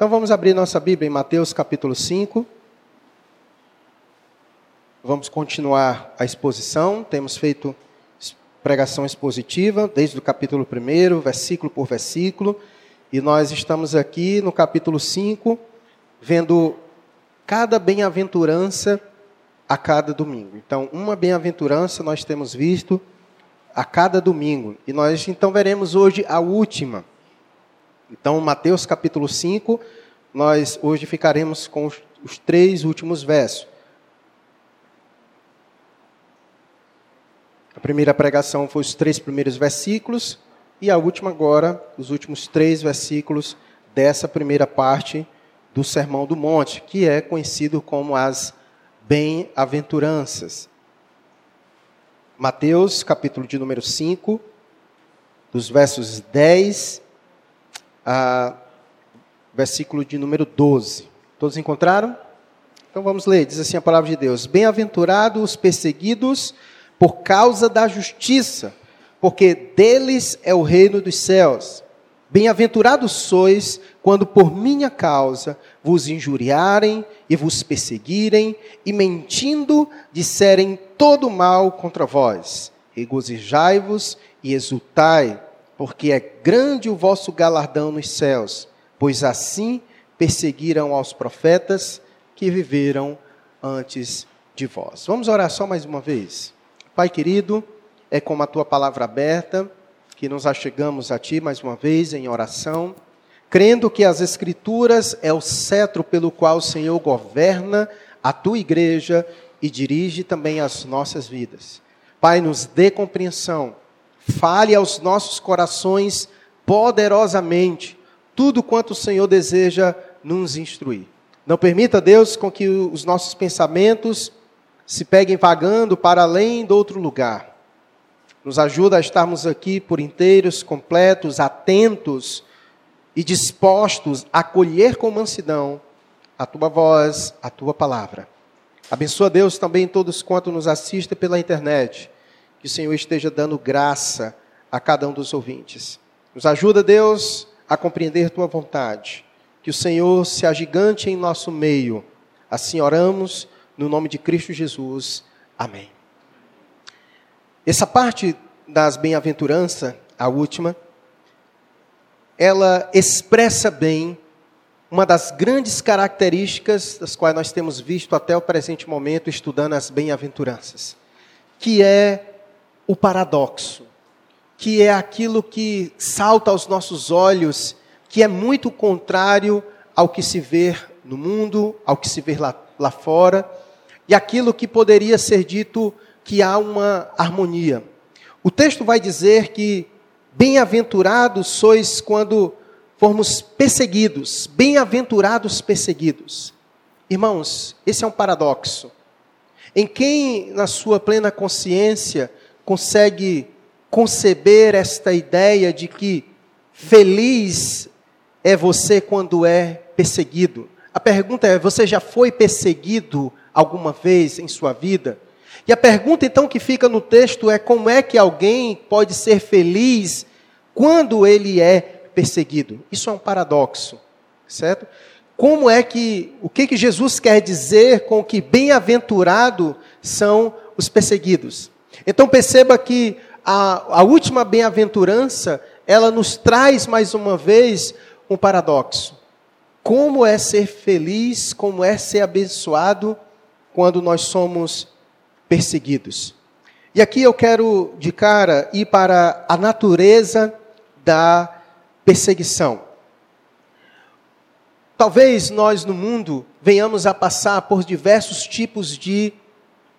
Então vamos abrir nossa Bíblia em Mateus capítulo 5. Vamos continuar a exposição. Temos feito pregação expositiva desde o capítulo 1, versículo por versículo. E nós estamos aqui no capítulo 5, vendo cada bem-aventurança a cada domingo. Então, uma bem-aventurança nós temos visto a cada domingo. E nós então veremos hoje a última. Então, Mateus capítulo 5, nós hoje ficaremos com os, três últimos versos. A primeira pregação foi os três primeiros versículos, e a última agora, os últimos três versículos dessa primeira parte do Sermão do Monte, que é conhecido como as bem-aventuranças. Mateus, capítulo de número 5, dos versos 10 versículo de número 12. Todos encontraram? Então vamos ler. Diz assim a palavra de Deus: Bem-aventurados os perseguidos por causa da justiça, porque deles é o reino dos céus. Bem-aventurados sois quando por minha causa vos injuriarem e vos perseguirem e mentindo disserem todo mal contra vós. Regozijai-vos e exultai, porque é grande o vosso galardão nos céus pois assim perseguiram aos profetas que viveram antes de vós. Vamos orar só mais uma vez. Pai querido, é com a tua palavra aberta que nos achegamos a ti mais uma vez em oração, crendo que as Escrituras é o cetro pelo qual o Senhor governa a tua igreja e dirige também as nossas vidas. Pai, nos dê compreensão, fale aos nossos corações poderosamente tudo quanto o Senhor deseja nos instruir. Não permita, Deus, com que os nossos pensamentos se peguem vagando para além do outro lugar. Nos ajuda a estarmos aqui por inteiros, completos, atentos e dispostos a acolher com mansidão a tua voz, a tua palavra. Abençoa Deus também todos quanto nos assistem pela internet. Que o Senhor esteja dando graça a cada um dos ouvintes. Nos ajuda, Deus, a compreender tua vontade. Que o Senhor se agigante em nosso meio. Assim oramos, no nome de Cristo Jesus. Amém. Essa parte das bem-aventuranças, a última, ela expressa bem uma das grandes características das quais nós temos visto até o presente momento estudando as bem-aventuranças, que é o paradoxo que é aquilo que salta aos nossos olhos, que é muito contrário ao que se vê no mundo, ao que se vê lá, lá fora, e aquilo que poderia ser dito que há uma harmonia. O texto vai dizer que bem-aventurados sois quando formos perseguidos, bem-aventurados perseguidos. Irmãos, esse é um paradoxo. Em quem, na sua plena consciência, consegue conceber esta ideia de que feliz é você quando é perseguido. A pergunta é: você já foi perseguido alguma vez em sua vida? E a pergunta então que fica no texto é: como é que alguém pode ser feliz quando ele é perseguido? Isso é um paradoxo, certo? Como é que, o que, que Jesus quer dizer com que bem-aventurado são os perseguidos? Então perceba que a, a última bem-aventurança, ela nos traz mais uma vez um paradoxo. Como é ser feliz, como é ser abençoado quando nós somos perseguidos. E aqui eu quero, de cara, ir para a natureza da perseguição. Talvez nós no mundo venhamos a passar por diversos tipos de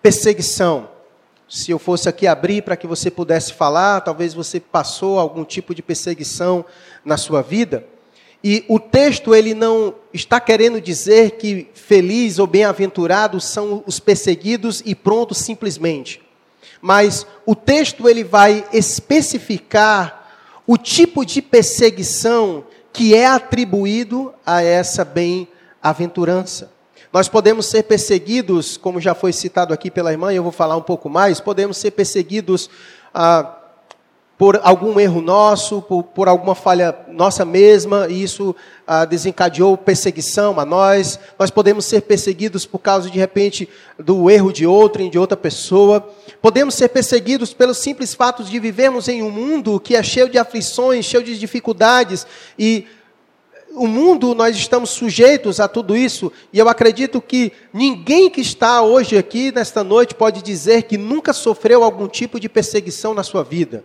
perseguição se eu fosse aqui abrir para que você pudesse falar, talvez você passou algum tipo de perseguição na sua vida. E o texto ele não está querendo dizer que feliz ou bem-aventurados são os perseguidos e pronto simplesmente. Mas o texto ele vai especificar o tipo de perseguição que é atribuído a essa bem-aventurança. Nós podemos ser perseguidos, como já foi citado aqui pela irmã, e eu vou falar um pouco mais, podemos ser perseguidos ah, por algum erro nosso, por, por alguma falha nossa mesma, e isso ah, desencadeou perseguição a nós. Nós podemos ser perseguidos por causa, de repente, do erro de outrem, de outra pessoa. Podemos ser perseguidos pelos simples fatos de vivermos em um mundo que é cheio de aflições, cheio de dificuldades, e o mundo, nós estamos sujeitos a tudo isso, e eu acredito que ninguém que está hoje aqui, nesta noite, pode dizer que nunca sofreu algum tipo de perseguição na sua vida.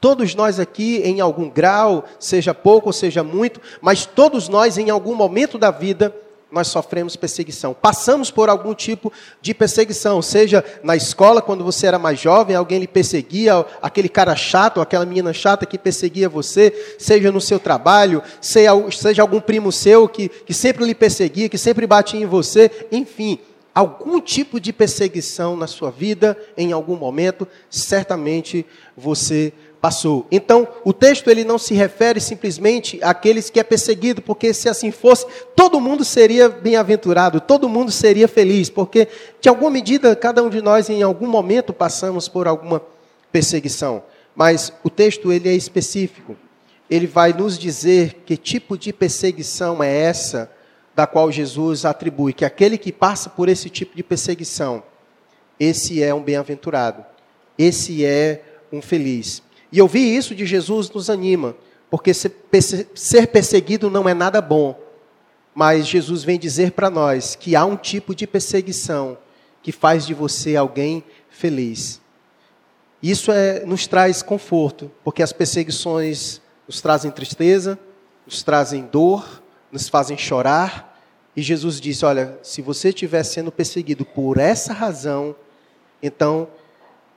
Todos nós aqui, em algum grau, seja pouco ou seja muito, mas todos nós, em algum momento da vida, nós sofremos perseguição. Passamos por algum tipo de perseguição, seja na escola, quando você era mais jovem, alguém lhe perseguia, aquele cara chato, aquela menina chata que perseguia você, seja no seu trabalho, seja algum primo seu que, que sempre lhe perseguia, que sempre batia em você, enfim, algum tipo de perseguição na sua vida, em algum momento, certamente você passou. Então, o texto ele não se refere simplesmente àqueles que é perseguido, porque se assim fosse, todo mundo seria bem-aventurado, todo mundo seria feliz, porque de alguma medida cada um de nós em algum momento passamos por alguma perseguição. Mas o texto ele é específico. Ele vai nos dizer que tipo de perseguição é essa da qual Jesus atribui que aquele que passa por esse tipo de perseguição, esse é um bem-aventurado. Esse é um feliz. E ouvir isso de Jesus nos anima, porque ser perseguido não é nada bom. Mas Jesus vem dizer para nós que há um tipo de perseguição que faz de você alguém feliz. Isso é, nos traz conforto, porque as perseguições nos trazem tristeza, nos trazem dor, nos fazem chorar. E Jesus disse: Olha, se você estiver sendo perseguido por essa razão, então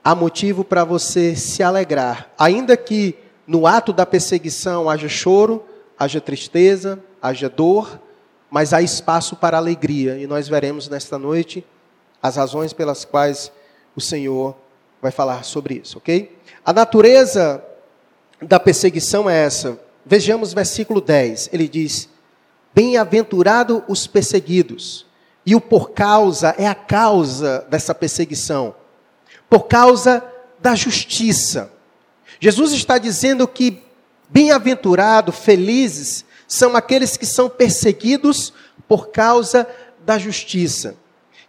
há motivo para você se alegrar, ainda que no ato da perseguição haja choro, haja tristeza, haja dor, mas há espaço para alegria, e nós veremos nesta noite as razões pelas quais o Senhor vai falar sobre isso, ok? A natureza da perseguição é essa. Vejamos versículo 10. Ele diz: Bem-aventurado os perseguidos. E o por causa é a causa dessa perseguição por causa da justiça. Jesus está dizendo que bem-aventurado, felizes, são aqueles que são perseguidos por causa da justiça.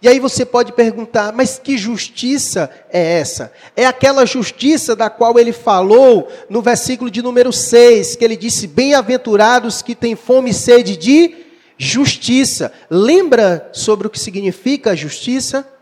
E aí você pode perguntar, mas que justiça é essa? É aquela justiça da qual ele falou no versículo de número 6, que ele disse: Bem-aventurados que têm fome e sede de justiça. Lembra sobre o que significa justiça?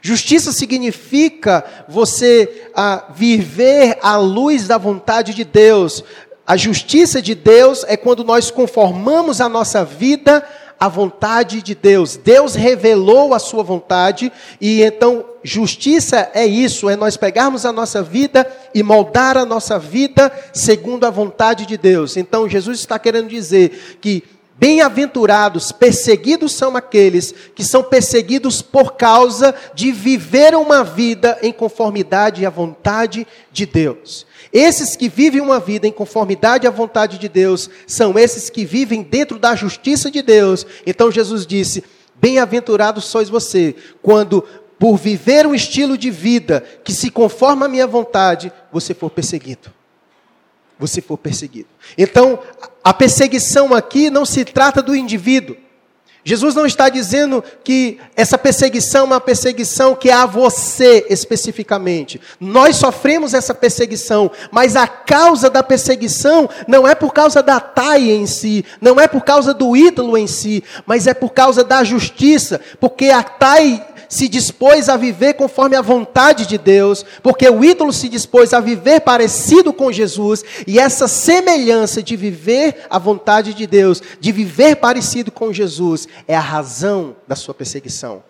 Justiça significa você a, viver à luz da vontade de Deus. A justiça de Deus é quando nós conformamos a nossa vida à vontade de Deus. Deus revelou a sua vontade e então justiça é isso, é nós pegarmos a nossa vida e moldar a nossa vida segundo a vontade de Deus. Então Jesus está querendo dizer que Bem-aventurados, perseguidos são aqueles que são perseguidos por causa de viver uma vida em conformidade à vontade de Deus. Esses que vivem uma vida em conformidade à vontade de Deus são esses que vivem dentro da justiça de Deus. Então Jesus disse: Bem-aventurados sois você, quando por viver um estilo de vida que se conforma à minha vontade, você for perseguido você for perseguido. Então, a perseguição aqui não se trata do indivíduo. Jesus não está dizendo que essa perseguição é uma perseguição que é a você especificamente. Nós sofremos essa perseguição, mas a causa da perseguição não é por causa da taia em si, não é por causa do ídolo em si, mas é por causa da justiça, porque a taia se dispôs a viver conforme a vontade de Deus, porque o ídolo se dispôs a viver parecido com Jesus, e essa semelhança de viver a vontade de Deus, de viver parecido com Jesus, é a razão da sua perseguição.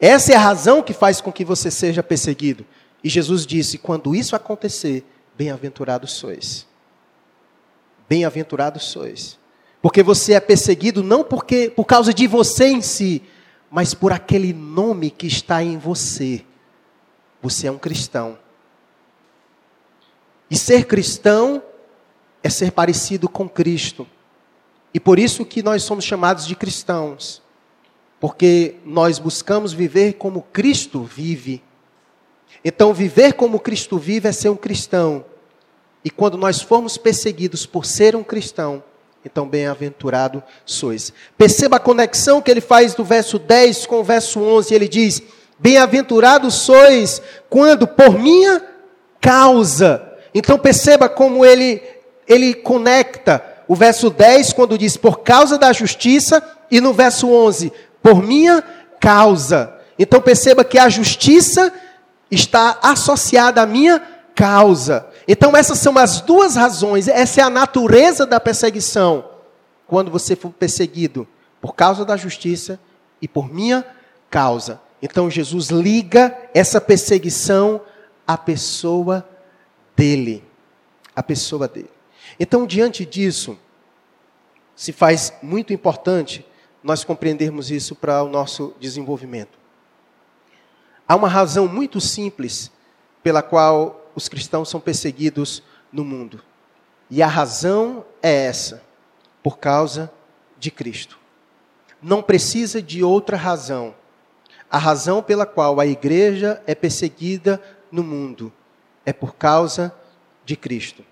Essa é a razão que faz com que você seja perseguido. E Jesus disse: quando isso acontecer, bem-aventurados sois. Bem-aventurados sois. Porque você é perseguido não porque por causa de você em si, mas por aquele nome que está em você. Você é um cristão. E ser cristão é ser parecido com Cristo. E por isso que nós somos chamados de cristãos. Porque nós buscamos viver como Cristo vive. Então, viver como Cristo vive é ser um cristão. E quando nós formos perseguidos por ser um cristão, então bem-aventurado sois. Perceba a conexão que ele faz do verso 10 com o verso 11. Ele diz: Bem-aventurados sois quando por minha causa. Então perceba como ele ele conecta o verso 10 quando diz por causa da justiça e no verso 11 por minha causa. Então perceba que a justiça está associada à minha causa. Então essas são as duas razões, essa é a natureza da perseguição. Quando você for perseguido por causa da justiça e por minha causa. Então Jesus liga essa perseguição à pessoa dele. A pessoa dele. Então, diante disso, se faz muito importante nós compreendermos isso para o nosso desenvolvimento. Há uma razão muito simples pela qual os cristãos são perseguidos no mundo. E a razão é essa: por causa de Cristo. Não precisa de outra razão. A razão pela qual a igreja é perseguida no mundo é por causa de Cristo.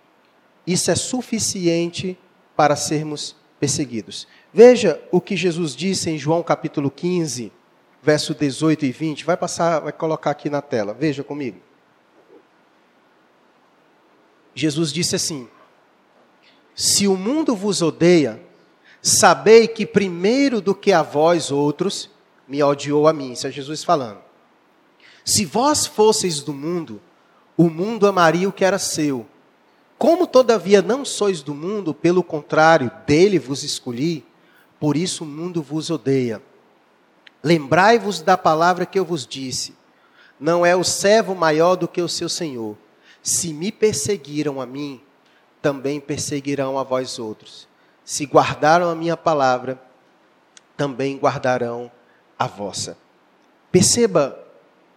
Isso é suficiente para sermos perseguidos. Veja o que Jesus disse em João capítulo 15, verso 18 e 20. Vai passar, vai colocar aqui na tela. Veja comigo. Jesus disse assim: Se o mundo vos odeia, sabei que primeiro do que a vós outros me odiou a mim. Isso é Jesus falando. Se vós fosseis do mundo, o mundo amaria o que era seu. Como todavia não sois do mundo, pelo contrário, dele vos escolhi, por isso o mundo vos odeia. Lembrai-vos da palavra que eu vos disse: não é o servo maior do que o seu senhor. Se me perseguiram a mim, também perseguirão a vós outros. Se guardaram a minha palavra, também guardarão a vossa. Perceba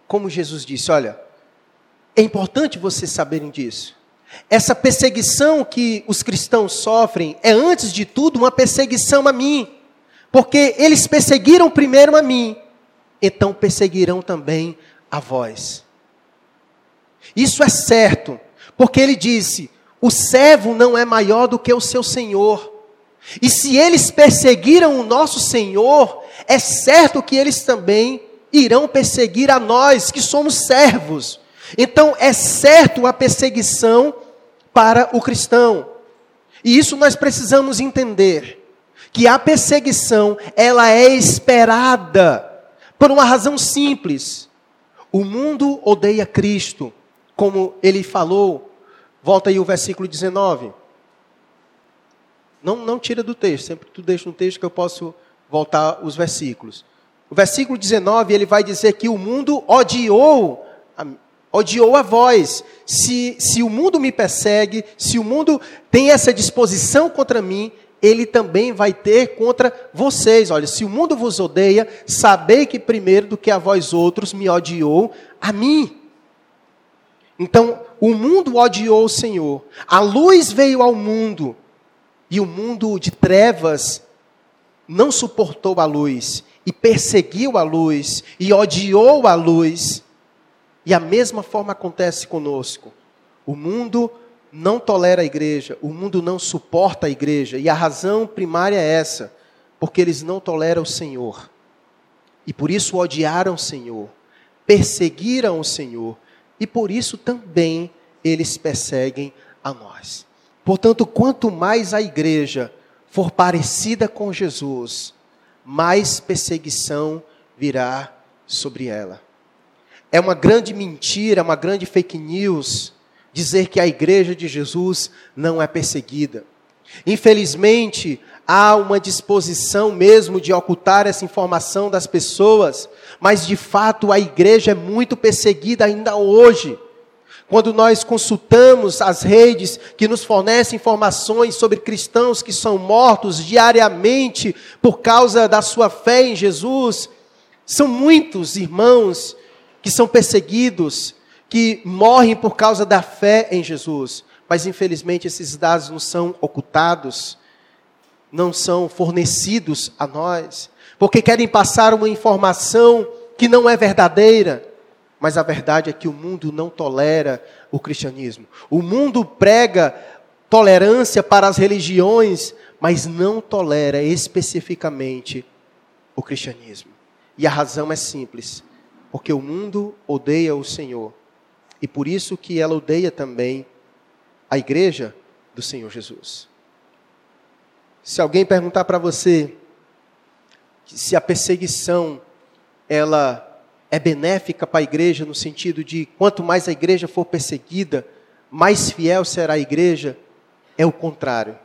como Jesus disse: olha, é importante vocês saberem disso. Essa perseguição que os cristãos sofrem é, antes de tudo, uma perseguição a mim. Porque eles perseguiram primeiro a mim, então perseguirão também a vós. Isso é certo, porque ele disse: o servo não é maior do que o seu senhor. E se eles perseguiram o nosso Senhor, é certo que eles também irão perseguir a nós, que somos servos. Então é certo a perseguição para o cristão. E isso nós precisamos entender, que a perseguição, ela é esperada por uma razão simples. O mundo odeia Cristo, como ele falou. Volta aí o versículo 19. Não, não tira do texto, sempre tu deixa no texto que eu posso voltar os versículos. O versículo 19, ele vai dizer que o mundo odiou odiou a vós. Se, se o mundo me persegue, se o mundo tem essa disposição contra mim, ele também vai ter contra vocês. Olha, se o mundo vos odeia, sabei que primeiro do que a vós outros me odiou a mim. Então, o mundo odiou o Senhor. A luz veio ao mundo e o mundo de trevas não suportou a luz e perseguiu a luz e odiou a luz. E a mesma forma acontece conosco. O mundo não tolera a igreja, o mundo não suporta a igreja, e a razão primária é essa, porque eles não toleram o Senhor. E por isso odiaram o Senhor, perseguiram o Senhor, e por isso também eles perseguem a nós. Portanto, quanto mais a igreja for parecida com Jesus, mais perseguição virá sobre ela. É uma grande mentira, uma grande fake news dizer que a igreja de Jesus não é perseguida. Infelizmente, há uma disposição mesmo de ocultar essa informação das pessoas, mas de fato a igreja é muito perseguida ainda hoje. Quando nós consultamos as redes que nos fornecem informações sobre cristãos que são mortos diariamente por causa da sua fé em Jesus, são muitos irmãos que são perseguidos, que morrem por causa da fé em Jesus. Mas infelizmente esses dados não são ocultados, não são fornecidos a nós, porque querem passar uma informação que não é verdadeira. mas a verdade é que o mundo não tolera o cristianismo. O mundo prega tolerância para as religiões, mas não tolera especificamente o cristianismo. E a razão é simples, porque o mundo odeia o Senhor. E por isso que ela odeia também a igreja do Senhor Jesus. Se alguém perguntar para você se a perseguição ela é benéfica para a igreja no sentido de quanto mais a igreja for perseguida, mais fiel será a igreja, é o contrário.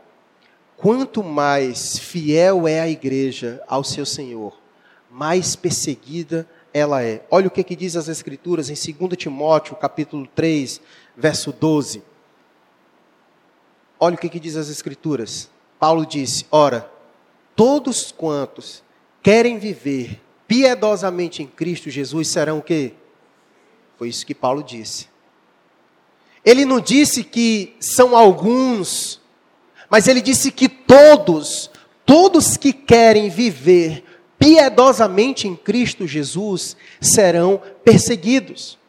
Quanto mais fiel é a igreja ao seu Senhor, mais perseguida ela é. Olha o que, que diz as Escrituras em 2 Timóteo, capítulo 3, verso 12. Olha o que, que diz as Escrituras. Paulo disse: Ora, todos quantos querem viver piedosamente em Cristo Jesus serão o quê? Foi isso que Paulo disse. Ele não disse que são alguns, mas ele disse que todos, todos que querem viver piedosamente em Cristo Jesus serão perseguidos.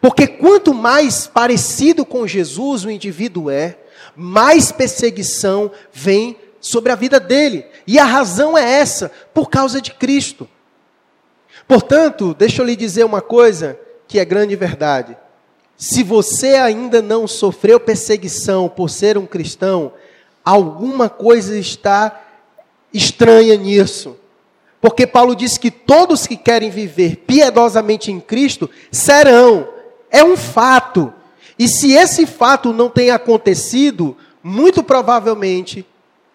Porque quanto mais parecido com Jesus o indivíduo é, mais perseguição vem sobre a vida dele. E a razão é essa, por causa de Cristo. Portanto, deixa eu lhe dizer uma coisa que é grande verdade. Se você ainda não sofreu perseguição por ser um cristão, alguma coisa está estranha nisso. Porque Paulo diz que todos que querem viver piedosamente em Cristo serão. É um fato. E se esse fato não tem acontecido, muito provavelmente,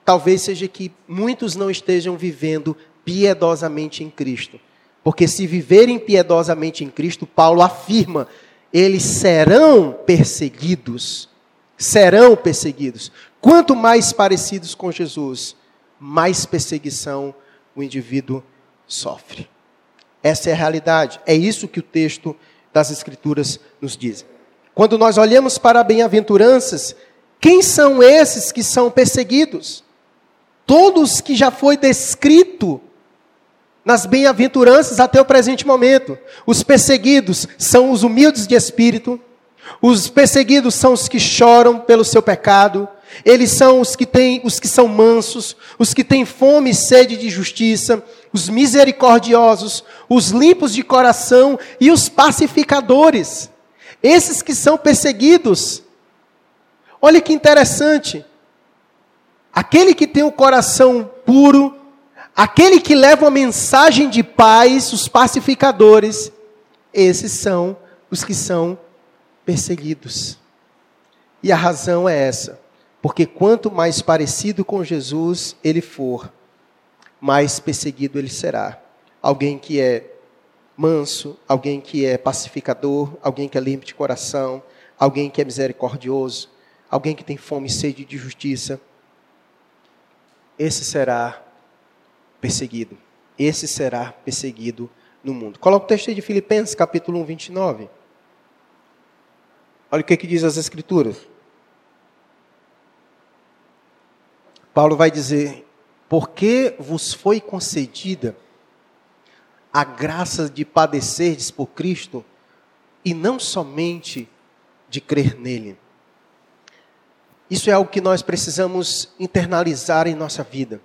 talvez seja que muitos não estejam vivendo piedosamente em Cristo. Porque se viverem piedosamente em Cristo, Paulo afirma, eles serão perseguidos. Serão perseguidos. Quanto mais parecidos com Jesus, mais perseguição o indivíduo sofre. Essa é a realidade. É isso que o texto das Escrituras nos diz. Quando nós olhamos para bem-aventuranças, quem são esses que são perseguidos? Todos que já foi descrito nas bem-aventuranças até o presente momento. Os perseguidos são os humildes de espírito, os perseguidos são os que choram pelo seu pecado, eles são os que têm, os que são mansos, os que têm fome e sede de justiça, os misericordiosos, os limpos de coração e os pacificadores. Esses que são perseguidos. Olha que interessante. Aquele que tem o coração puro, aquele que leva uma mensagem de paz, os pacificadores, esses são os que são perseguidos. E a razão é essa. Porque quanto mais parecido com Jesus ele for, mais perseguido ele será. Alguém que é manso, alguém que é pacificador, alguém que é limpo de coração, alguém que é misericordioso, alguém que tem fome e sede de justiça, esse será perseguido. Esse será perseguido no mundo. Coloca o texto aí de Filipenses, capítulo 1, 29. Olha o que, que diz as Escrituras. Paulo vai dizer: Porque vos foi concedida a graça de padecerdes por Cristo e não somente de crer nele. Isso é algo que nós precisamos internalizar em nossa vida.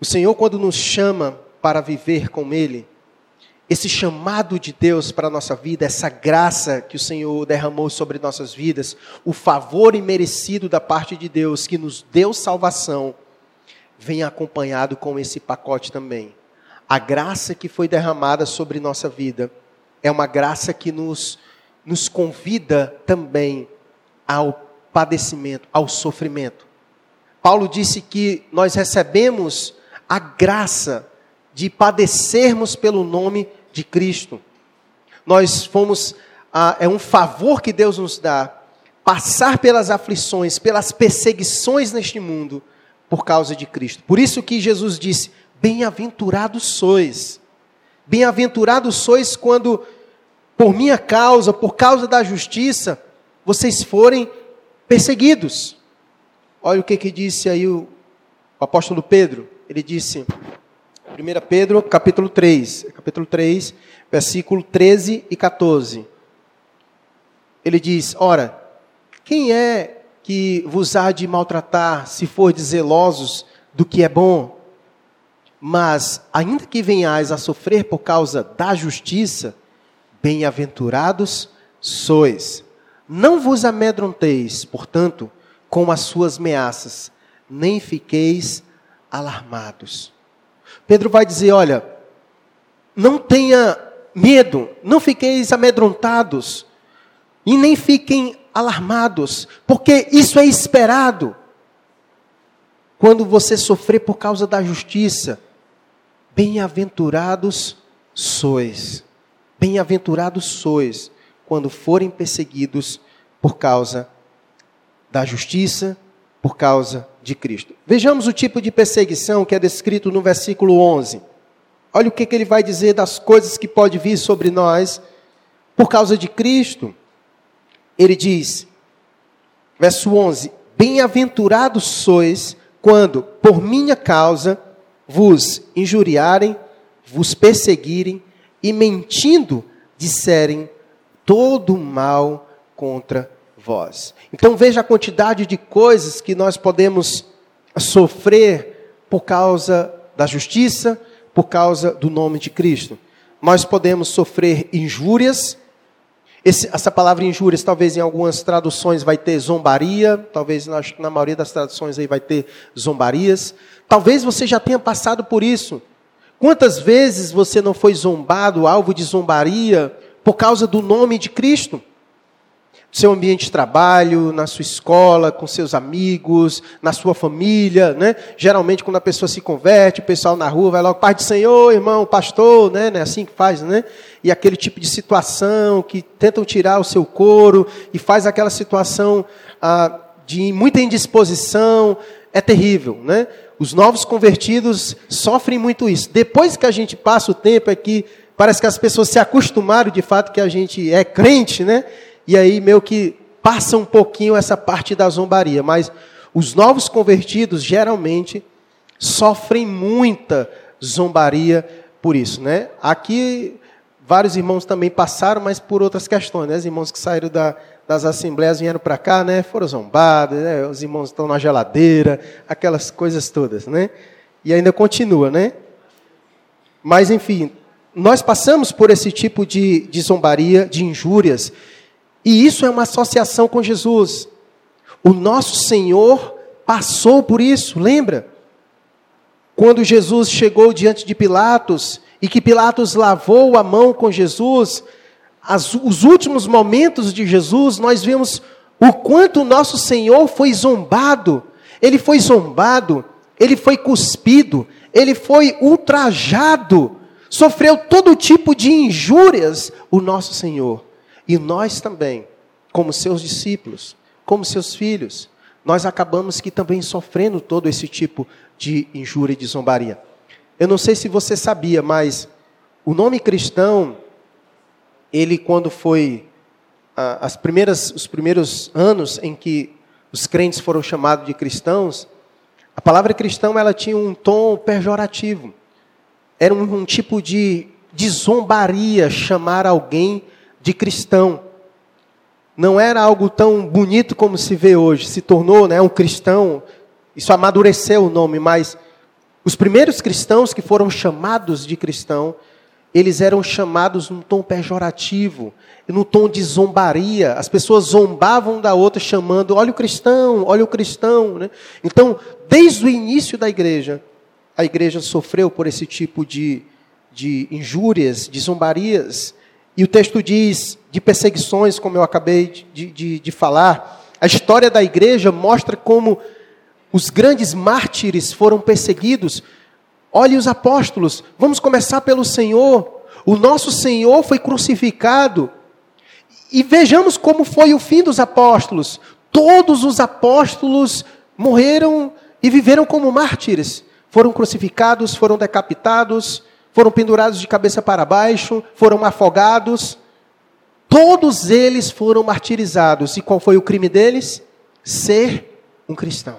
O Senhor, quando nos chama para viver com Ele, esse chamado de Deus para a nossa vida, essa graça que o Senhor derramou sobre nossas vidas, o favor imerecido da parte de Deus que nos deu salvação, vem acompanhado com esse pacote também a graça que foi derramada sobre nossa vida é uma graça que nos, nos convida também ao padecimento, ao sofrimento. Paulo disse que nós recebemos a graça de padecermos pelo nome de Cristo. Nós fomos, ah, é um favor que Deus nos dá, passar pelas aflições, pelas perseguições neste mundo, por causa de Cristo. Por isso que Jesus disse: Bem-aventurados sois. Bem-aventurados sois quando, por minha causa, por causa da justiça, vocês forem perseguidos. Olha o que, que disse aí o, o apóstolo Pedro. Ele disse, 1 Pedro, capítulo 3, capítulo 3, versículo 13 e 14. Ele diz: Ora, quem é que vos há de maltratar, se for zelosos do que é bom? Mas, ainda que venhais a sofrer por causa da justiça, bem-aventurados sois. Não vos amedronteis, portanto, com as suas ameaças, nem fiqueis alarmados. Pedro vai dizer: olha, não tenha medo, não fiqueis amedrontados, e nem fiquem alarmados, porque isso é esperado. Quando você sofrer por causa da justiça, Bem-aventurados sois, bem-aventurados sois quando forem perseguidos por causa da justiça, por causa de Cristo. Vejamos o tipo de perseguição que é descrito no versículo 11. Olha o que, que ele vai dizer das coisas que pode vir sobre nós por causa de Cristo. Ele diz, verso 11: Bem-aventurados sois quando, por minha causa, vos injuriarem, vos perseguirem e mentindo disserem todo mal contra vós. Então veja a quantidade de coisas que nós podemos sofrer por causa da justiça, por causa do nome de Cristo. Nós podemos sofrer injúrias, esse, essa palavra injúrias, talvez em algumas traduções vai ter zombaria, talvez na, na maioria das traduções aí vai ter zombarias. Talvez você já tenha passado por isso. Quantas vezes você não foi zombado, alvo de zombaria, por causa do nome de Cristo? No seu ambiente de trabalho, na sua escola, com seus amigos, na sua família, né? Geralmente quando a pessoa se converte, o pessoal na rua vai logo, Pai do Senhor, irmão, pastor, né? É assim que faz, né? E aquele tipo de situação que tentam tirar o seu couro e faz aquela situação ah, de muita indisposição, é terrível, né? Os novos convertidos sofrem muito isso. Depois que a gente passa o tempo aqui, parece que as pessoas se acostumaram de fato que a gente é crente, né? E aí meio que passa um pouquinho essa parte da zombaria. Mas os novos convertidos geralmente sofrem muita zombaria por isso, né? Aqui vários irmãos também passaram, mas por outras questões, né? Os irmãos que saíram da, das assembleias vieram para cá, né? Foram zombados, né? Os irmãos estão na geladeira, aquelas coisas todas, né? E ainda continua, né? Mas, enfim, nós passamos por esse tipo de, de zombaria, de injúrias, e isso é uma associação com Jesus. O nosso Senhor passou por isso, lembra? Quando Jesus chegou diante de Pilatos e que Pilatos lavou a mão com Jesus, as, os últimos momentos de Jesus, nós vemos o quanto o nosso Senhor foi zombado. Ele foi zombado, ele foi cuspido, ele foi ultrajado, sofreu todo tipo de injúrias, o nosso Senhor. E nós também, como seus discípulos, como seus filhos, nós acabamos que também sofrendo todo esse tipo de injúria e de zombaria. Eu não sei se você sabia, mas o nome cristão ele quando foi as primeiras, os primeiros anos em que os crentes foram chamados de cristãos, a palavra cristão ela tinha um tom pejorativo. Era um, um tipo de, de zombaria chamar alguém de cristão. Não era algo tão bonito como se vê hoje. Se tornou né, um cristão, isso amadureceu o nome, mas os primeiros cristãos que foram chamados de cristão, eles eram chamados num tom pejorativo, num tom de zombaria. As pessoas zombavam da outra, chamando: olha o cristão, olha o cristão. Né? Então, desde o início da igreja, a igreja sofreu por esse tipo de, de injúrias, de zombarias. E o texto diz de perseguições, como eu acabei de, de, de falar. A história da igreja mostra como os grandes mártires foram perseguidos Olhe os apóstolos, vamos começar pelo Senhor. O nosso Senhor foi crucificado. E vejamos como foi o fim dos apóstolos. Todos os apóstolos morreram e viveram como mártires. Foram crucificados, foram decapitados, foram pendurados de cabeça para baixo, foram afogados. Todos eles foram martirizados. E qual foi o crime deles? Ser um cristão.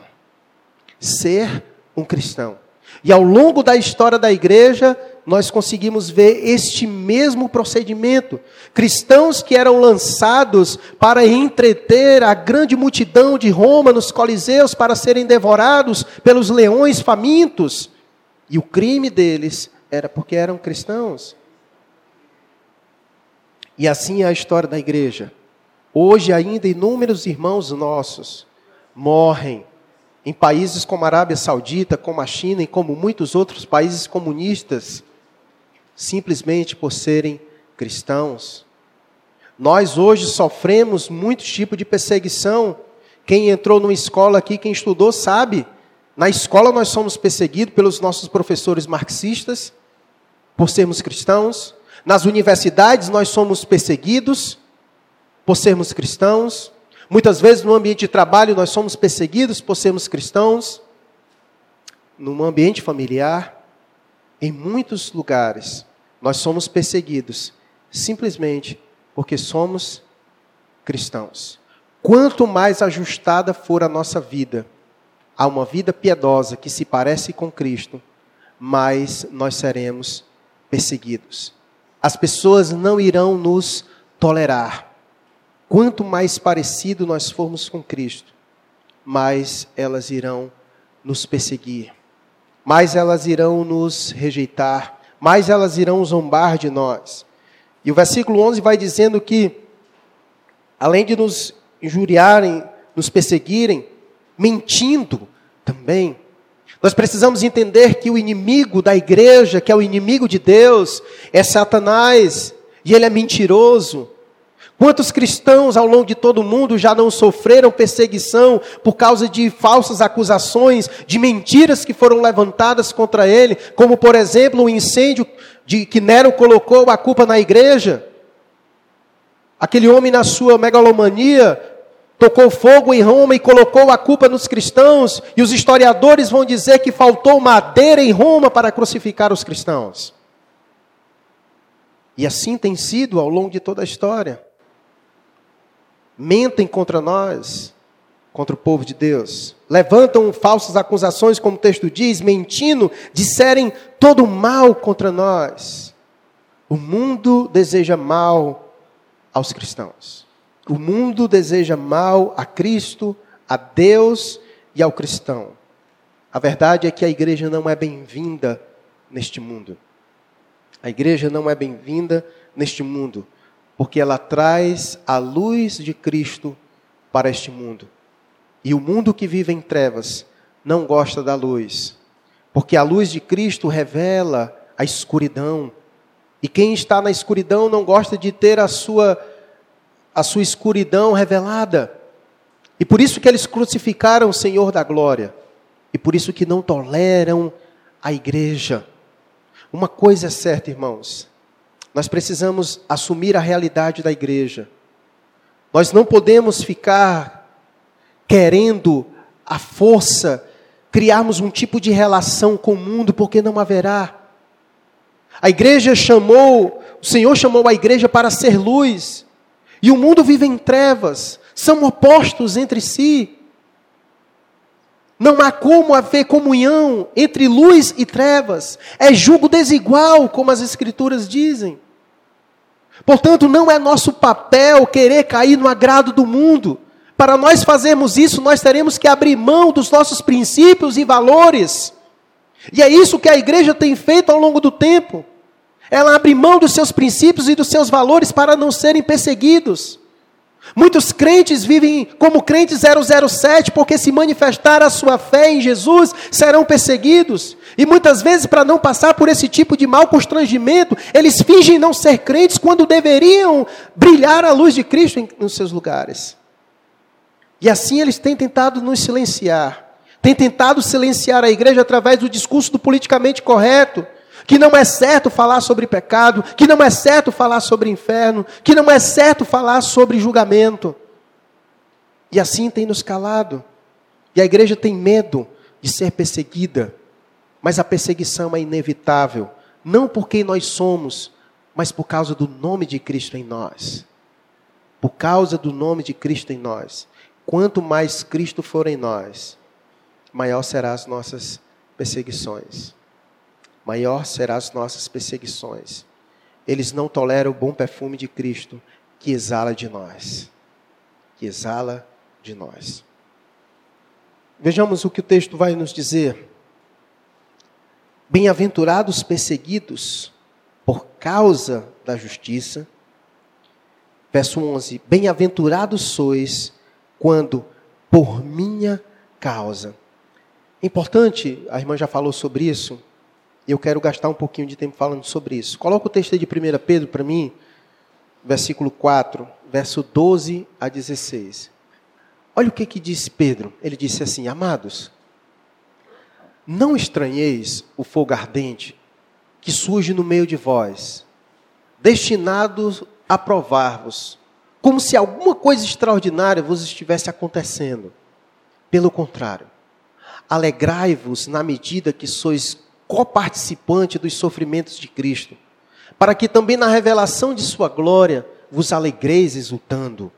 Ser um cristão. E ao longo da história da igreja, nós conseguimos ver este mesmo procedimento. Cristãos que eram lançados para entreter a grande multidão de Roma nos coliseus para serem devorados pelos leões famintos. E o crime deles era porque eram cristãos. E assim é a história da igreja. Hoje ainda inúmeros irmãos nossos morrem em países como a Arábia Saudita, como a China e como muitos outros países comunistas, simplesmente por serem cristãos. Nós hoje sofremos muitos tipos de perseguição. Quem entrou numa escola aqui, quem estudou, sabe. Na escola nós somos perseguidos pelos nossos professores marxistas, por sermos cristãos. Nas universidades nós somos perseguidos por sermos cristãos. Muitas vezes no ambiente de trabalho nós somos perseguidos por sermos cristãos, no ambiente familiar, em muitos lugares nós somos perseguidos simplesmente porque somos cristãos. Quanto mais ajustada for a nossa vida a uma vida piedosa que se parece com Cristo, mais nós seremos perseguidos. As pessoas não irão nos tolerar Quanto mais parecido nós formos com Cristo, mais elas irão nos perseguir, mais elas irão nos rejeitar, mais elas irão zombar de nós. E o versículo 11 vai dizendo que, além de nos injuriarem, nos perseguirem, mentindo também, nós precisamos entender que o inimigo da igreja, que é o inimigo de Deus, é Satanás, e ele é mentiroso, Quantos cristãos ao longo de todo o mundo já não sofreram perseguição por causa de falsas acusações, de mentiras que foram levantadas contra ele, como por exemplo o incêndio de que Nero colocou a culpa na igreja? Aquele homem na sua megalomania tocou fogo em Roma e colocou a culpa nos cristãos, e os historiadores vão dizer que faltou madeira em Roma para crucificar os cristãos. E assim tem sido ao longo de toda a história mentem contra nós, contra o povo de Deus, levantam falsas acusações, como o texto diz, mentindo, disserem todo mal contra nós. O mundo deseja mal aos cristãos. O mundo deseja mal a Cristo, a Deus e ao cristão. A verdade é que a igreja não é bem-vinda neste mundo. A igreja não é bem-vinda neste mundo porque ela traz a luz de Cristo para este mundo. E o mundo que vive em trevas não gosta da luz, porque a luz de Cristo revela a escuridão. E quem está na escuridão não gosta de ter a sua a sua escuridão revelada. E por isso que eles crucificaram o Senhor da glória. E por isso que não toleram a igreja. Uma coisa é certa, irmãos. Nós precisamos assumir a realidade da igreja. Nós não podemos ficar querendo a força criarmos um tipo de relação com o mundo, porque não haverá. A igreja chamou, o Senhor chamou a igreja para ser luz, e o mundo vive em trevas, são opostos entre si. Não há como haver comunhão entre luz e trevas. É julgo desigual, como as Escrituras dizem. Portanto, não é nosso papel querer cair no agrado do mundo. Para nós fazermos isso, nós teremos que abrir mão dos nossos princípios e valores. E é isso que a igreja tem feito ao longo do tempo. Ela abre mão dos seus princípios e dos seus valores para não serem perseguidos. Muitos crentes vivem como crentes 007, porque se manifestar a sua fé em Jesus, serão perseguidos. E muitas vezes, para não passar por esse tipo de mau constrangimento, eles fingem não ser crentes quando deveriam brilhar a luz de Cristo em, nos seus lugares. E assim eles têm tentado nos silenciar. Têm tentado silenciar a igreja através do discurso do politicamente correto que não é certo falar sobre pecado, que não é certo falar sobre inferno, que não é certo falar sobre julgamento. E assim tem nos calado. E a igreja tem medo de ser perseguida, mas a perseguição é inevitável, não por quem nós somos, mas por causa do nome de Cristo em nós. Por causa do nome de Cristo em nós. Quanto mais Cristo for em nós, maior serão as nossas perseguições. Maior serão as nossas perseguições. Eles não toleram o bom perfume de Cristo que exala de nós. Que exala de nós. Vejamos o que o texto vai nos dizer. Bem-aventurados perseguidos por causa da justiça. Verso 11: Bem-aventurados sois quando por minha causa. Importante, a irmã já falou sobre isso, eu quero gastar um pouquinho de tempo falando sobre isso. Coloca o texto de 1 Pedro para mim, versículo 4, verso 12 a 16. Olha o que, que disse Pedro. Ele disse assim: Amados, não estranheis o fogo ardente que surge no meio de vós, destinado a provar-vos, como se alguma coisa extraordinária vos estivesse acontecendo. Pelo contrário, alegrai-vos na medida que sois coparticipante dos sofrimentos de Cristo, para que também na revelação de sua glória vos alegreis exultando.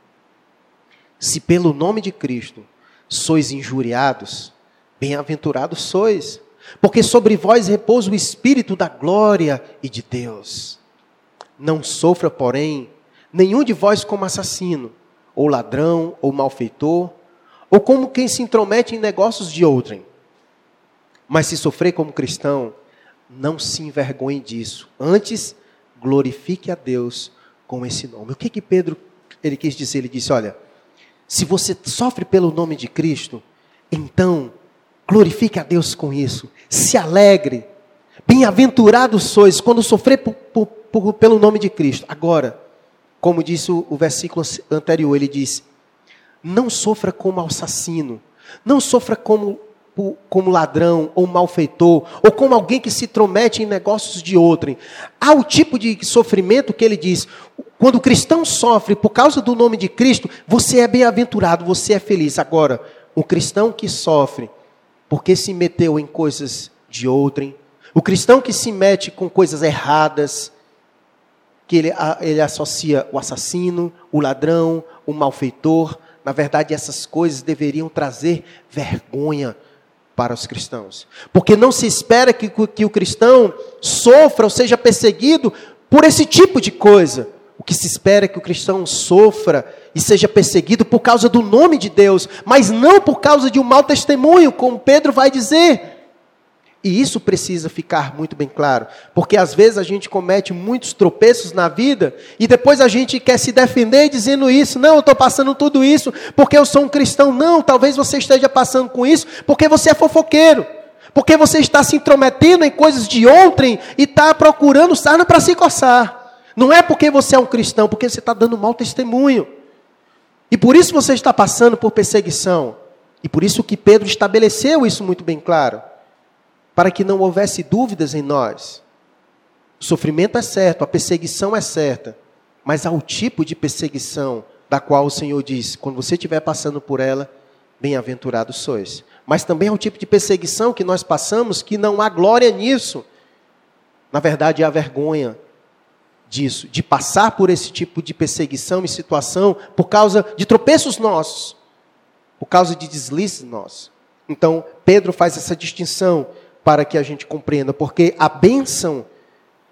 Se pelo nome de Cristo sois injuriados, bem-aventurados sois, porque sobre vós repousa o Espírito da glória e de Deus. Não sofra, porém, nenhum de vós como assassino, ou ladrão, ou malfeitor, ou como quem se intromete em negócios de outrem. Mas se sofrer como cristão, não se envergonhe disso. Antes, glorifique a Deus com esse nome. O que que Pedro ele quis dizer? Ele disse: Olha, se você sofre pelo nome de Cristo, então glorifique a Deus com isso. Se alegre. Bem-aventurados sois quando sofrer por, por, por, pelo nome de Cristo. Agora, como disse o, o versículo anterior, ele diz: Não sofra como assassino, não sofra como como ladrão ou malfeitor, ou como alguém que se tromete em negócios de outrem. Há o tipo de sofrimento que ele diz: quando o cristão sofre por causa do nome de Cristo, você é bem-aventurado, você é feliz. Agora, o cristão que sofre porque se meteu em coisas de outrem, o cristão que se mete com coisas erradas, que ele, ele associa o assassino, o ladrão, o malfeitor, na verdade, essas coisas deveriam trazer vergonha para os cristãos. Porque não se espera que, que o cristão sofra ou seja perseguido por esse tipo de coisa. O que se espera é que o cristão sofra e seja perseguido por causa do nome de Deus, mas não por causa de um mau testemunho, como Pedro vai dizer. E isso precisa ficar muito bem claro, porque às vezes a gente comete muitos tropeços na vida e depois a gente quer se defender dizendo isso. Não, eu estou passando tudo isso porque eu sou um cristão. Não, talvez você esteja passando com isso porque você é fofoqueiro, porque você está se intrometendo em coisas de outrem e está procurando sarna para se coçar. Não é porque você é um cristão, porque você está dando mau testemunho. E por isso você está passando por perseguição. E por isso que Pedro estabeleceu isso muito bem claro para que não houvesse dúvidas em nós. O sofrimento é certo, a perseguição é certa, mas há o tipo de perseguição da qual o Senhor diz: quando você estiver passando por ela, bem-aventurados sois. Mas também há o tipo de perseguição que nós passamos que não há glória nisso. Na verdade, há vergonha disso, de passar por esse tipo de perseguição e situação por causa de tropeços nossos, por causa de deslizes nossos. Então, Pedro faz essa distinção para que a gente compreenda, porque a bênção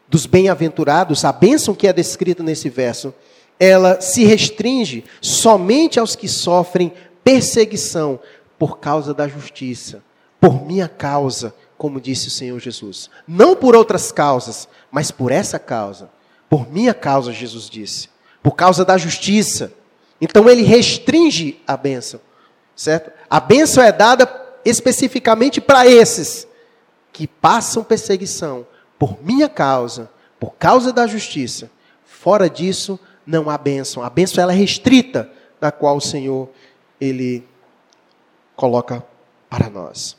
dos bem-aventurados, a bênção que é descrita nesse verso, ela se restringe somente aos que sofrem perseguição por causa da justiça, por minha causa, como disse o Senhor Jesus. Não por outras causas, mas por essa causa. Por minha causa, Jesus disse. Por causa da justiça. Então ele restringe a bênção, certo? A bênção é dada especificamente para esses que passam perseguição por minha causa, por causa da justiça. Fora disso, não há bênção. A bênção ela é restrita, da qual o Senhor ele coloca para nós.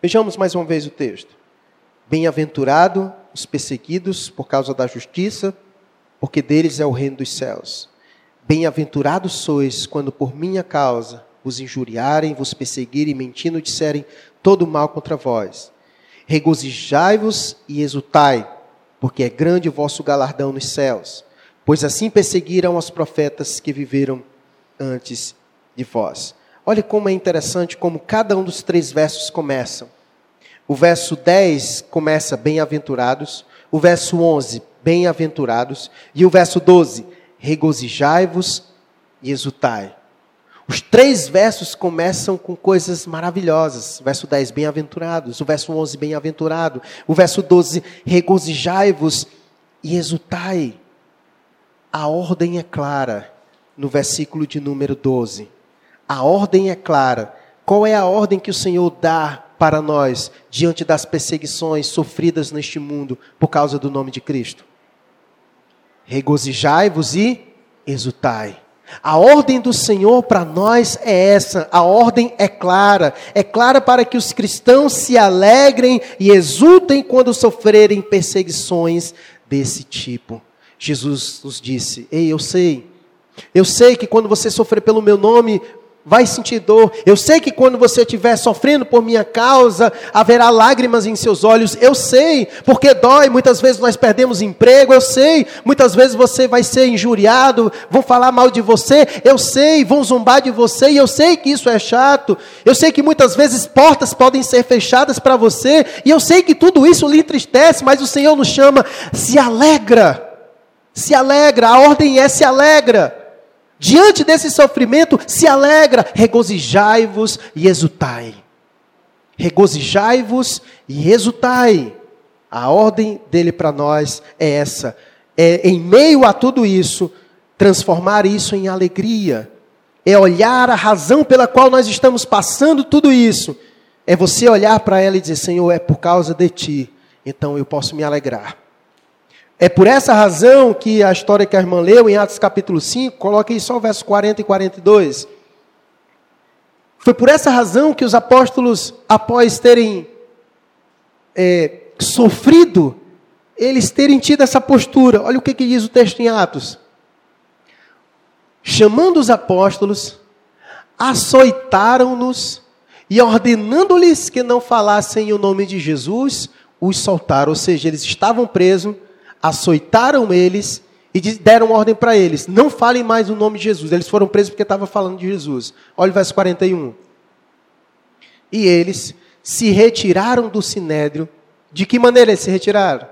Vejamos mais uma vez o texto. Bem-aventurado os perseguidos por causa da justiça, porque deles é o reino dos céus. Bem-aventurados sois quando por minha causa vos injuriarem, vos perseguirem, mentindo, disserem todo mal contra vós. Regozijai-vos e exultai, porque é grande o vosso galardão nos céus, pois assim perseguiram os profetas que viveram antes de vós. Olha como é interessante como cada um dos três versos começam. O verso 10 começa bem-aventurados, o verso 11, bem-aventurados, e o verso 12, regozijai-vos e exultai. Os três versos começam com coisas maravilhosas. Verso 10, bem-aventurados. O verso 11, bem-aventurado. O verso 12, regozijai-vos e exultai. A ordem é clara no versículo de número 12. A ordem é clara. Qual é a ordem que o Senhor dá para nós diante das perseguições sofridas neste mundo por causa do nome de Cristo? Regozijai-vos e exultai. A ordem do Senhor para nós é essa, a ordem é clara, é clara para que os cristãos se alegrem e exultem quando sofrerem perseguições desse tipo. Jesus nos disse: Ei, eu sei, eu sei que quando você sofrer pelo meu nome, vai sentir dor. Eu sei que quando você estiver sofrendo por minha causa, haverá lágrimas em seus olhos. Eu sei, porque dói. Muitas vezes nós perdemos emprego. Eu sei, muitas vezes você vai ser injuriado, vão falar mal de você. Eu sei, vão zombar de você. E eu sei que isso é chato. Eu sei que muitas vezes portas podem ser fechadas para você. E eu sei que tudo isso lhe entristece, mas o Senhor nos chama, se alegra. Se alegra, a ordem é se alegra. Diante desse sofrimento, se alegra, regozijai-vos e exultai. Regozijai-vos e exultai. A ordem dele para nós é essa. É, em meio a tudo isso, transformar isso em alegria. É olhar a razão pela qual nós estamos passando tudo isso. É você olhar para ela e dizer: Senhor, é por causa de ti, então eu posso me alegrar. É por essa razão que a história que a irmã leu em Atos capítulo 5, coloca aí só o verso 40 e 42. Foi por essa razão que os apóstolos, após terem é, sofrido, eles terem tido essa postura. Olha o que, que diz o texto em Atos. Chamando os apóstolos, açoitaram-nos e ordenando-lhes que não falassem o nome de Jesus, os soltaram. Ou seja, eles estavam presos açoitaram eles e deram ordem para eles: não falem mais o nome de Jesus. Eles foram presos porque estavam falando de Jesus. Olha o verso 41. E eles se retiraram do sinédrio. De que maneira eles se retiraram?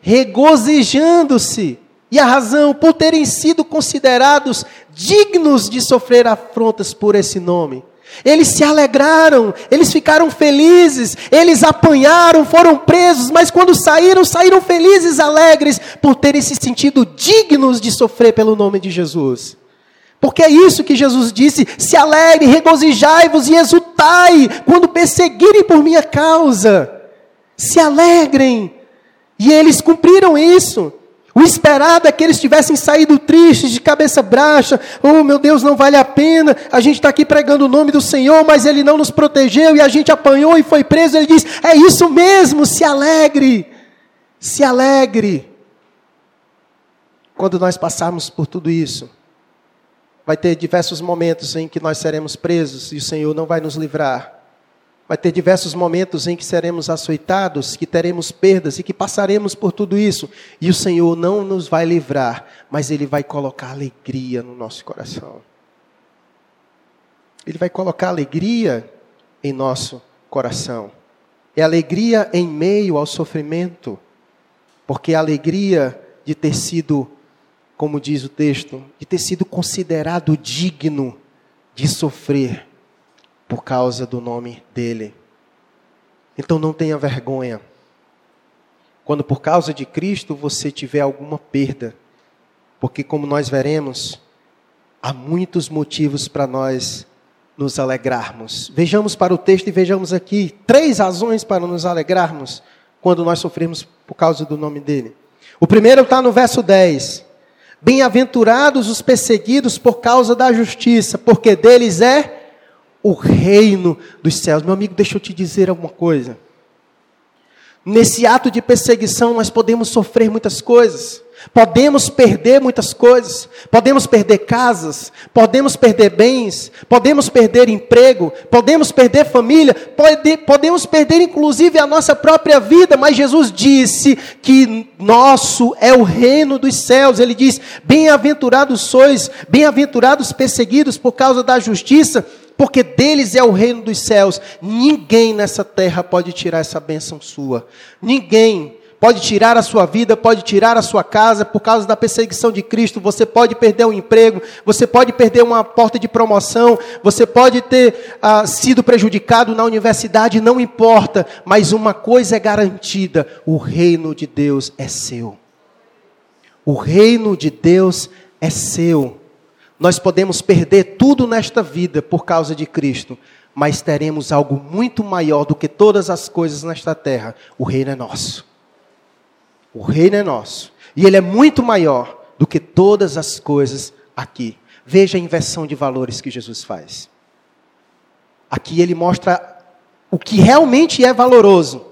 Regozijando-se. E a razão, por terem sido considerados dignos de sofrer afrontas por esse nome. Eles se alegraram, eles ficaram felizes, eles apanharam, foram presos, mas quando saíram, saíram felizes, alegres, por terem se sentido dignos de sofrer pelo nome de Jesus. Porque é isso que Jesus disse: se alegre, regozijai-vos e exultai quando perseguirem por minha causa. Se alegrem. E eles cumpriram isso. O esperado é que eles tivessem saído tristes, de cabeça baixa. Oh, meu Deus, não vale a pena. A gente está aqui pregando o nome do Senhor, mas Ele não nos protegeu e a gente apanhou e foi preso. Ele diz: É isso mesmo, se alegre. Se alegre. Quando nós passarmos por tudo isso, vai ter diversos momentos em que nós seremos presos e o Senhor não vai nos livrar. Vai ter diversos momentos em que seremos açoitados, que teremos perdas e que passaremos por tudo isso. E o Senhor não nos vai livrar, mas Ele vai colocar alegria no nosso coração. Ele vai colocar alegria em nosso coração. É alegria em meio ao sofrimento, porque a alegria de ter sido, como diz o texto, de ter sido considerado digno de sofrer por causa do nome dele. Então não tenha vergonha. Quando por causa de Cristo você tiver alguma perda, porque como nós veremos, há muitos motivos para nós nos alegrarmos. Vejamos para o texto e vejamos aqui três razões para nos alegrarmos quando nós sofremos por causa do nome dele. O primeiro está no verso 10. Bem-aventurados os perseguidos por causa da justiça, porque deles é o reino dos céus. Meu amigo, deixa eu te dizer alguma coisa. Nesse ato de perseguição, nós podemos sofrer muitas coisas. Podemos perder muitas coisas, podemos perder casas, podemos perder bens, podemos perder emprego, podemos perder família, pode, podemos perder inclusive a nossa própria vida, mas Jesus disse que nosso é o reino dos céus. Ele diz: Bem-aventurados sois, bem-aventurados perseguidos por causa da justiça, porque deles é o reino dos céus. Ninguém nessa terra pode tirar essa bênção sua. Ninguém pode tirar a sua vida, pode tirar a sua casa por causa da perseguição de Cristo. Você pode perder um emprego, você pode perder uma porta de promoção, você pode ter ah, sido prejudicado na universidade, não importa, mas uma coisa é garantida: o reino de Deus é seu. O reino de Deus é seu. Nós podemos perder tudo nesta vida por causa de Cristo, mas teremos algo muito maior do que todas as coisas nesta terra. O reino é nosso. O reino é nosso. E ele é muito maior do que todas as coisas aqui. Veja a inversão de valores que Jesus faz. Aqui ele mostra o que realmente é valoroso,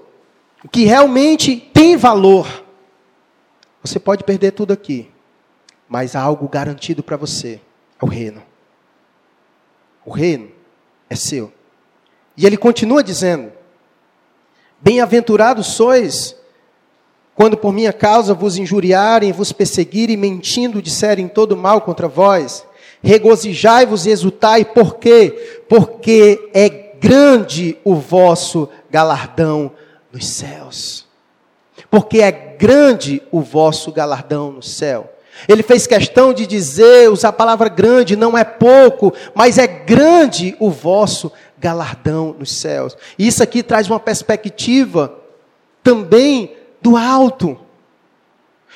o que realmente tem valor. Você pode perder tudo aqui, mas há algo garantido para você: é o reino. O reino é seu. E ele continua dizendo: Bem-aventurados sois quando por minha causa vos injuriarem, vos perseguirem, mentindo, disserem todo mal contra vós, regozijai-vos e exultai, por quê? Porque é grande o vosso galardão nos céus. Porque é grande o vosso galardão no céu. Ele fez questão de dizer, usar a palavra grande, não é pouco, mas é grande o vosso galardão nos céus. E isso aqui traz uma perspectiva também do alto.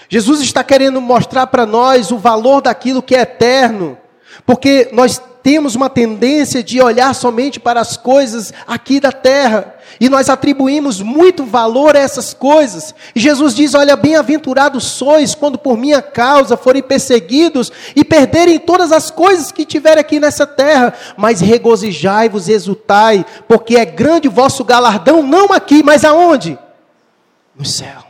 Jesus está querendo mostrar para nós o valor daquilo que é eterno, porque nós temos uma tendência de olhar somente para as coisas aqui da terra, e nós atribuímos muito valor a essas coisas. E Jesus diz: Olha, bem-aventurados sois quando por minha causa forem perseguidos e perderem todas as coisas que tiverem aqui nessa terra, mas regozijai-vos exultai, porque é grande o vosso galardão, não aqui, mas aonde? no céu.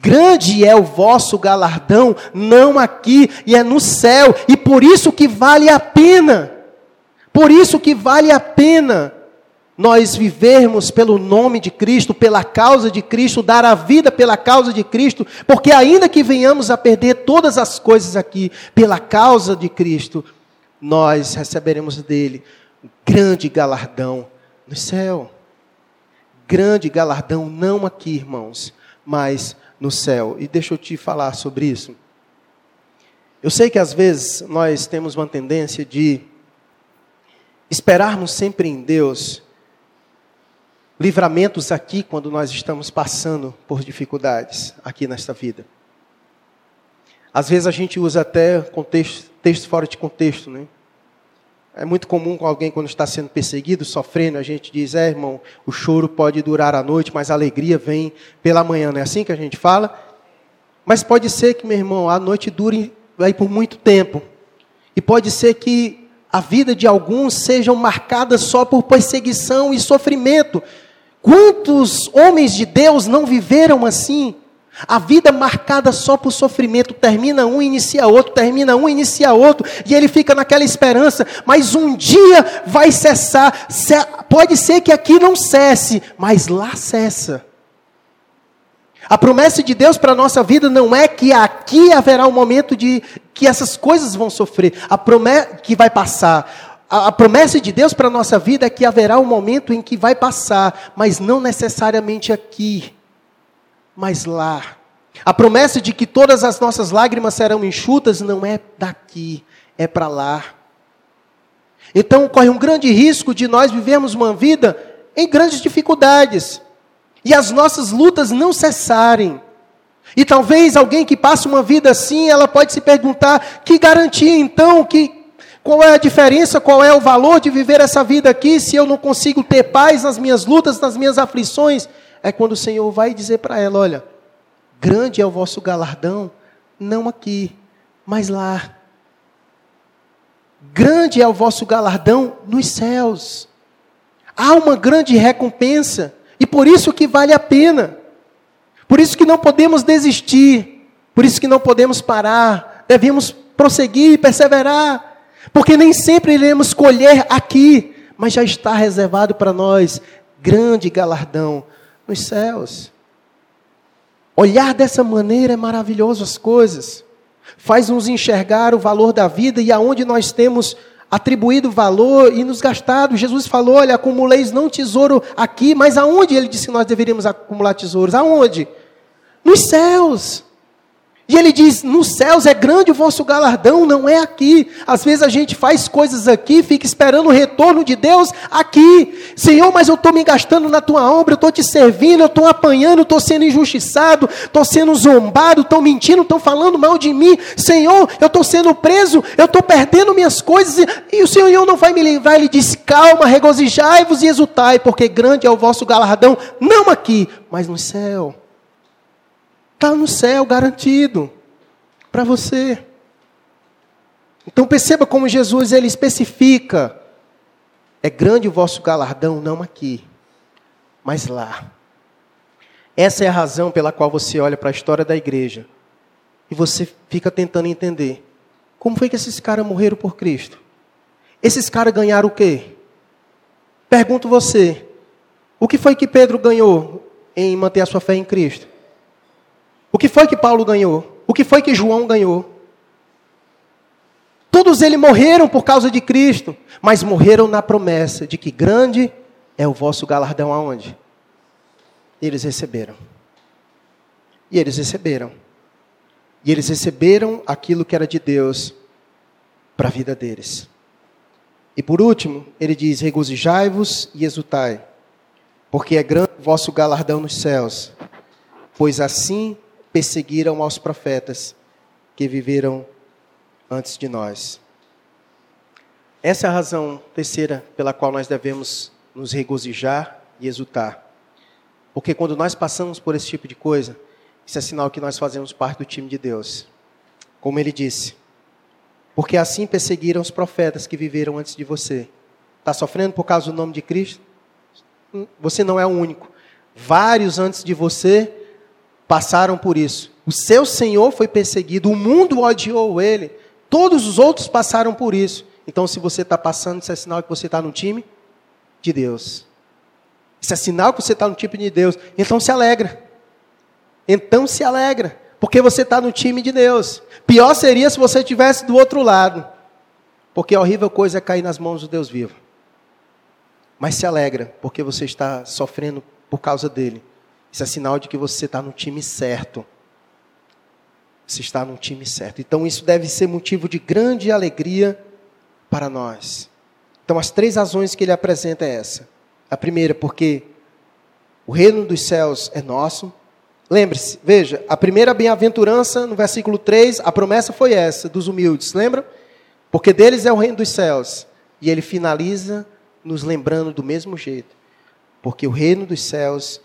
Grande é o vosso galardão, não aqui, e é no céu, e por isso que vale a pena. Por isso que vale a pena nós vivermos pelo nome de Cristo, pela causa de Cristo, dar a vida pela causa de Cristo, porque ainda que venhamos a perder todas as coisas aqui pela causa de Cristo, nós receberemos dele um grande galardão no céu. Grande galardão, não aqui, irmãos, mas no céu. E deixa eu te falar sobre isso. Eu sei que às vezes nós temos uma tendência de esperarmos sempre em Deus livramentos aqui quando nós estamos passando por dificuldades aqui nesta vida. Às vezes a gente usa até contexto, texto fora de contexto, né? É muito comum com alguém quando está sendo perseguido, sofrendo, a gente diz, é irmão, o choro pode durar a noite, mas a alegria vem pela manhã, não é assim que a gente fala? Mas pode ser que, meu irmão, a noite dure vai por muito tempo. E pode ser que a vida de alguns seja marcada só por perseguição e sofrimento. Quantos homens de Deus não viveram assim? A vida marcada só por sofrimento, termina um, inicia outro, termina um, inicia outro, e ele fica naquela esperança, mas um dia vai cessar. Pode ser que aqui não cesse, mas lá cessa. A promessa de Deus para a nossa vida não é que aqui haverá um momento de que essas coisas vão sofrer, a promessa que vai passar. A, a promessa de Deus para a nossa vida é que haverá um momento em que vai passar, mas não necessariamente aqui mas lá. A promessa de que todas as nossas lágrimas serão enxutas não é daqui, é para lá. Então corre um grande risco de nós vivermos uma vida em grandes dificuldades e as nossas lutas não cessarem. E talvez alguém que passa uma vida assim, ela pode se perguntar: que garantia então que qual é a diferença, qual é o valor de viver essa vida aqui se eu não consigo ter paz nas minhas lutas, nas minhas aflições? É quando o Senhor vai dizer para ela: olha, grande é o vosso galardão, não aqui, mas lá. Grande é o vosso galardão nos céus. Há uma grande recompensa, e por isso que vale a pena. Por isso que não podemos desistir, por isso que não podemos parar, devemos prosseguir e perseverar, porque nem sempre iremos colher aqui, mas já está reservado para nós grande galardão nos céus. Olhar dessa maneira é maravilhoso as coisas. Faz nos enxergar o valor da vida e aonde nós temos atribuído valor e nos gastado. Jesus falou: olha, acumuleis não tesouro aqui, mas aonde? Ele disse que nós deveríamos acumular tesouros. Aonde? Nos céus. E ele diz: nos céus é grande o vosso galardão, não é aqui. Às vezes a gente faz coisas aqui, fica esperando o retorno de Deus aqui. Senhor, mas eu estou me gastando na tua obra, eu estou te servindo, eu estou apanhando, estou sendo injustiçado, estou sendo zombado, estou mentindo, estão falando mal de mim. Senhor, eu estou sendo preso, eu estou perdendo minhas coisas. E o Senhor não vai me livrar. Ele diz: calma, regozijai-vos e exultai, porque grande é o vosso galardão, não aqui, mas no céu. Está no céu, garantido, para você. Então perceba como Jesus ele especifica: é grande o vosso galardão, não aqui, mas lá. Essa é a razão pela qual você olha para a história da igreja e você fica tentando entender como foi que esses caras morreram por Cristo. Esses caras ganharam o quê? Pergunto você, o que foi que Pedro ganhou em manter a sua fé em Cristo? O que foi que Paulo ganhou? O que foi que João ganhou? Todos eles morreram por causa de Cristo, mas morreram na promessa de que grande é o vosso galardão aonde? Eles receberam. E eles receberam. E eles receberam aquilo que era de Deus para a vida deles. E por último, ele diz: regozijai-vos e exultai, porque é grande o vosso galardão nos céus, pois assim perseguiram aos profetas que viveram antes de nós. Essa é a razão terceira pela qual nós devemos nos regozijar e exultar. Porque quando nós passamos por esse tipo de coisa, isso é sinal que nós fazemos parte do time de Deus. Como ele disse. Porque assim perseguiram os profetas que viveram antes de você. Está sofrendo por causa do nome de Cristo? Você não é o único. Vários antes de você passaram por isso. O seu Senhor foi perseguido, o mundo odiou ele, todos os outros passaram por isso. Então, se você está passando, isso é sinal que você está no time de Deus. Isso é sinal que você está no time de Deus. Então se alegra. Então se alegra. Porque você está no time de Deus. Pior seria se você estivesse do outro lado. Porque a horrível coisa é cair nas mãos do Deus vivo. Mas se alegra, porque você está sofrendo por causa dele. Isso é sinal de que você está no time certo. Você está no time certo. Então isso deve ser motivo de grande alegria para nós. Então as três razões que ele apresenta é essa. A primeira, porque o reino dos céus é nosso. Lembre-se, veja, a primeira bem-aventurança, no versículo 3, a promessa foi essa, dos humildes, lembra? Porque deles é o reino dos céus. E ele finaliza nos lembrando do mesmo jeito. Porque o reino dos céus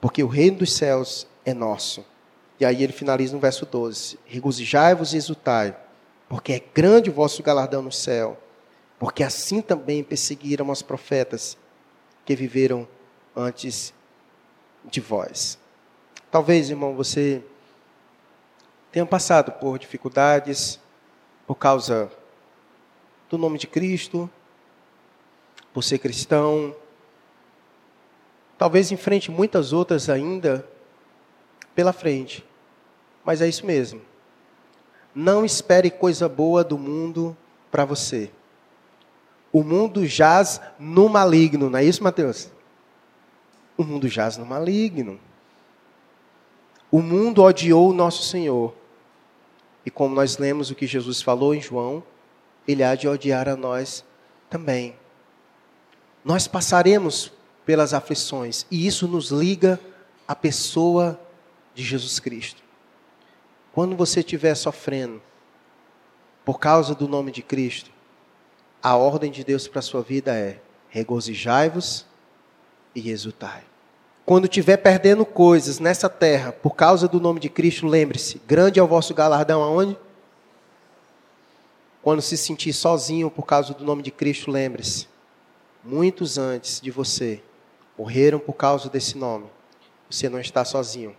porque o reino dos céus é nosso. E aí ele finaliza no verso 12: Regozijai-vos e exultai, porque é grande o vosso galardão no céu, porque assim também perseguiram os profetas que viveram antes de vós. Talvez, irmão, você tenha passado por dificuldades por causa do nome de Cristo, por ser cristão, Talvez enfrente muitas outras ainda pela frente. Mas é isso mesmo. Não espere coisa boa do mundo para você. O mundo jaz no maligno, não é isso, Mateus? O mundo jaz no maligno. O mundo odiou o nosso Senhor. E como nós lemos o que Jesus falou em João, ele há de odiar a nós também. Nós passaremos pelas aflições. E isso nos liga à pessoa de Jesus Cristo. Quando você estiver sofrendo por causa do nome de Cristo, a ordem de Deus para a sua vida é: regozijai-vos e exultai. Quando estiver perdendo coisas nessa terra por causa do nome de Cristo, lembre-se: grande é o vosso galardão aonde? Quando se sentir sozinho por causa do nome de Cristo, lembre-se: muitos antes de você morreram por causa desse nome. Você não está sozinho.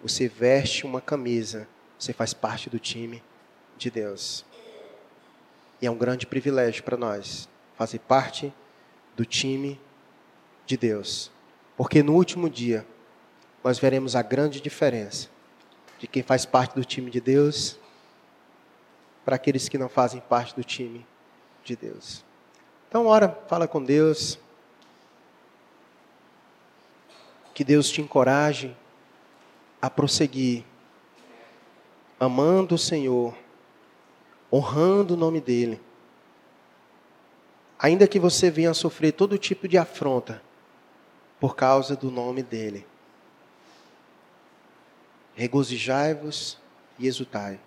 Você veste uma camisa. Você faz parte do time de Deus. E é um grande privilégio para nós fazer parte do time de Deus. Porque no último dia nós veremos a grande diferença de quem faz parte do time de Deus para aqueles que não fazem parte do time de Deus. Então, ora, fala com Deus. Que Deus te encoraje a prosseguir, amando o Senhor, honrando o nome dEle. Ainda que você venha a sofrer todo tipo de afronta por causa do nome dEle. Regozijai-vos e exultai